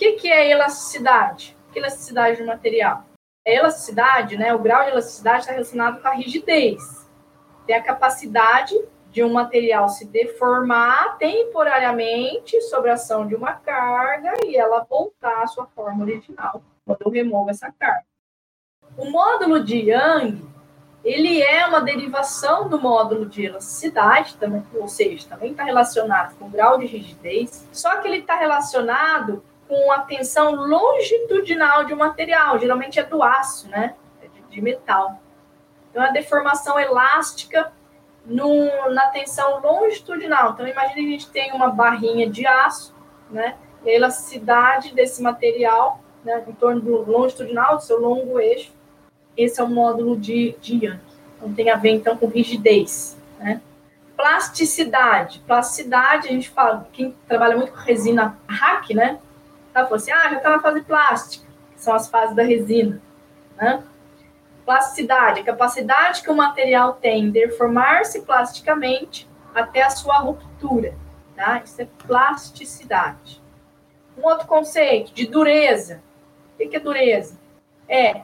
que, que é elasticidade? Que elasticidade do material? A elasticidade, né, o grau de elasticidade está relacionado com a rigidez. Tem a capacidade de um material se deformar temporariamente sob a ação de uma carga e ela voltar à sua forma original quando eu removo essa carga. O módulo de Young, ele é uma derivação do módulo de elasticidade, também, ou seja, também está relacionado com o grau de rigidez, só que ele está relacionado com a tensão longitudinal de um material, geralmente é do aço, né? É de, de metal. Então, a deformação elástica no, na tensão longitudinal. Então, imagine que a gente tem uma barrinha de aço, né? E a elasticidade desse material, né, em torno do longitudinal, do seu longo eixo, esse é o módulo de, de Young. Então, tem a ver, então, com rigidez, né? Plasticidade. Plasticidade, a gente fala, quem trabalha muito com resina hack, né? Ela falou assim, ah, já está na fase plástica, que são as fases da resina, né? Plasticidade, a capacidade que o material tem de deformar-se plasticamente até a sua ruptura. Tá? Isso é plasticidade. Um outro conceito de dureza. O que é dureza? É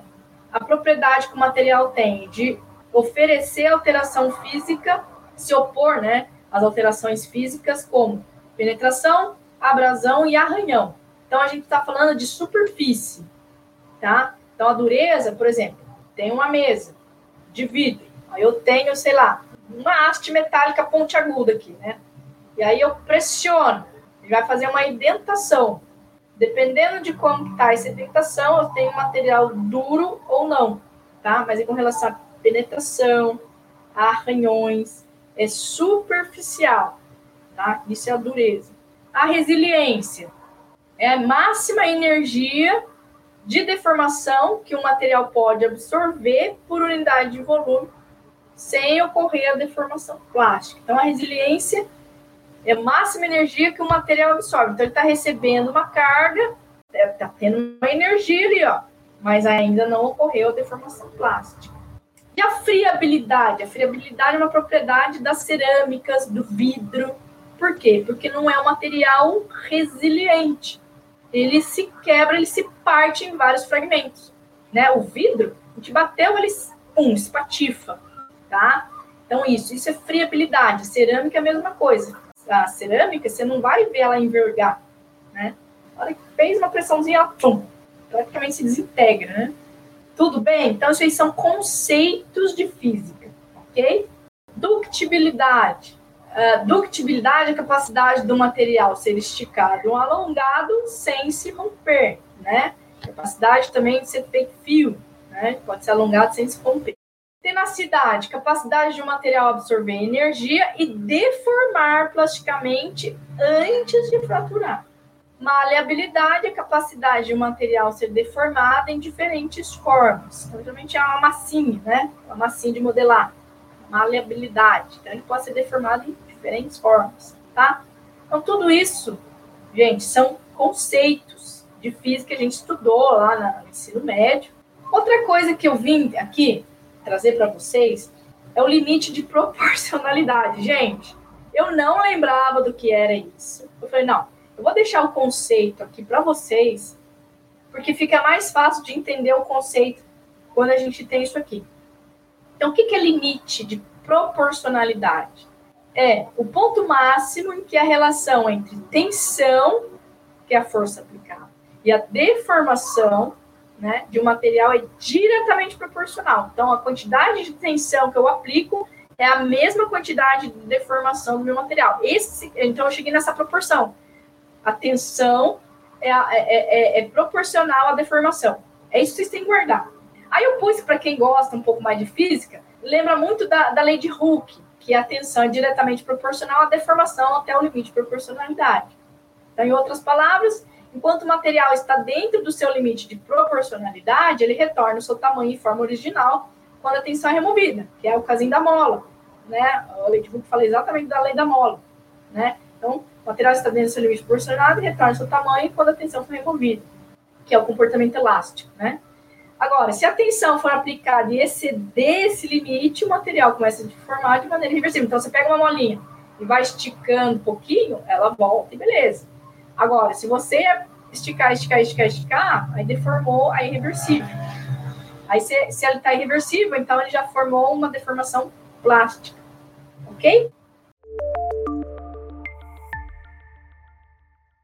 a propriedade que o material tem de oferecer alteração física, se opor né, às alterações físicas, como penetração, abrasão e arranhão. Então, a gente está falando de superfície, tá? Então, a dureza, por exemplo, tem uma mesa de vidro, aí eu tenho, sei lá, uma haste metálica pontiaguda aqui, né? E aí eu pressiono, ele vai fazer uma indentação. Dependendo de como está essa indentação, eu tenho material duro ou não, tá? Mas é com relação à penetração, a arranhões, é superficial, tá? Isso é a dureza. A resiliência é a máxima energia de deformação que o material pode absorver por unidade de volume sem ocorrer a deformação plástica. Então, a resiliência é a máxima energia que o material absorve. Então, ele está recebendo uma carga, está tendo uma energia ali, ó, mas ainda não ocorreu a deformação plástica. E a friabilidade? A friabilidade é uma propriedade das cerâmicas, do vidro. Por quê? Porque não é um material resiliente ele se quebra, ele se parte em vários fragmentos, né? O vidro, a gente bateu, ele, um, espatifa, tá? Então, isso, isso é friabilidade. Cerâmica é a mesma coisa. A cerâmica, você não vai ver ela envergar, né? A hora que fez uma pressãozinha, ela, pum, praticamente se desintegra, né? Tudo bem? Então, esses são conceitos de física, ok? Ductibilidade. Uh, ductibilidade é a capacidade do material ser esticado ou alongado sem se romper, né? Capacidade também de ser feito fio, né? Pode ser alongado sem se romper. Tenacidade, capacidade de um material absorver energia e deformar plasticamente antes de fraturar. Maleabilidade é a capacidade de um material ser deformado em diferentes formas. Então, geralmente é uma massinha, né? Uma massinha de modelar. Maleabilidade. Então, ele pode ser deformado em diferentes formas, tá? Então, tudo isso, gente, são conceitos de física que a gente estudou lá no ensino médio. Outra coisa que eu vim aqui trazer para vocês é o limite de proporcionalidade. Gente, eu não lembrava do que era isso. Eu falei, não, eu vou deixar o conceito aqui para vocês, porque fica mais fácil de entender o conceito quando a gente tem isso aqui. Então, o que é limite de proporcionalidade? é o ponto máximo em que a relação entre tensão, que é a força aplicada, e a deformação né, de um material é diretamente proporcional. Então, a quantidade de tensão que eu aplico é a mesma quantidade de deformação do meu material. Esse, então, eu cheguei nessa proporção. A tensão é, é, é, é proporcional à deformação. É isso que vocês têm que guardar. Aí eu pus, para quem gosta um pouco mais de física, lembra muito da, da lei de Hooke, que a tensão é diretamente proporcional à deformação até o limite de proporcionalidade. Então, em outras palavras, enquanto o material está dentro do seu limite de proporcionalidade, ele retorna o seu tamanho e forma original quando a tensão é removida, que é o casinho da mola. Né? A lei de Hooke fala exatamente da lei da mola. Né? Então, o material está dentro do seu limite de proporcionalidade, retorna o seu tamanho quando a tensão for removida, que é o comportamento elástico. Né? Agora, se a tensão for aplicada e exceder esse limite, o material começa a deformar de maneira reversível. Então, você pega uma molinha e vai esticando um pouquinho, ela volta e beleza. Agora, se você esticar, esticar, esticar, esticar, aí deformou, aí é irreversível. Aí se, se ele está irreversível, então ele já formou uma deformação plástica, ok?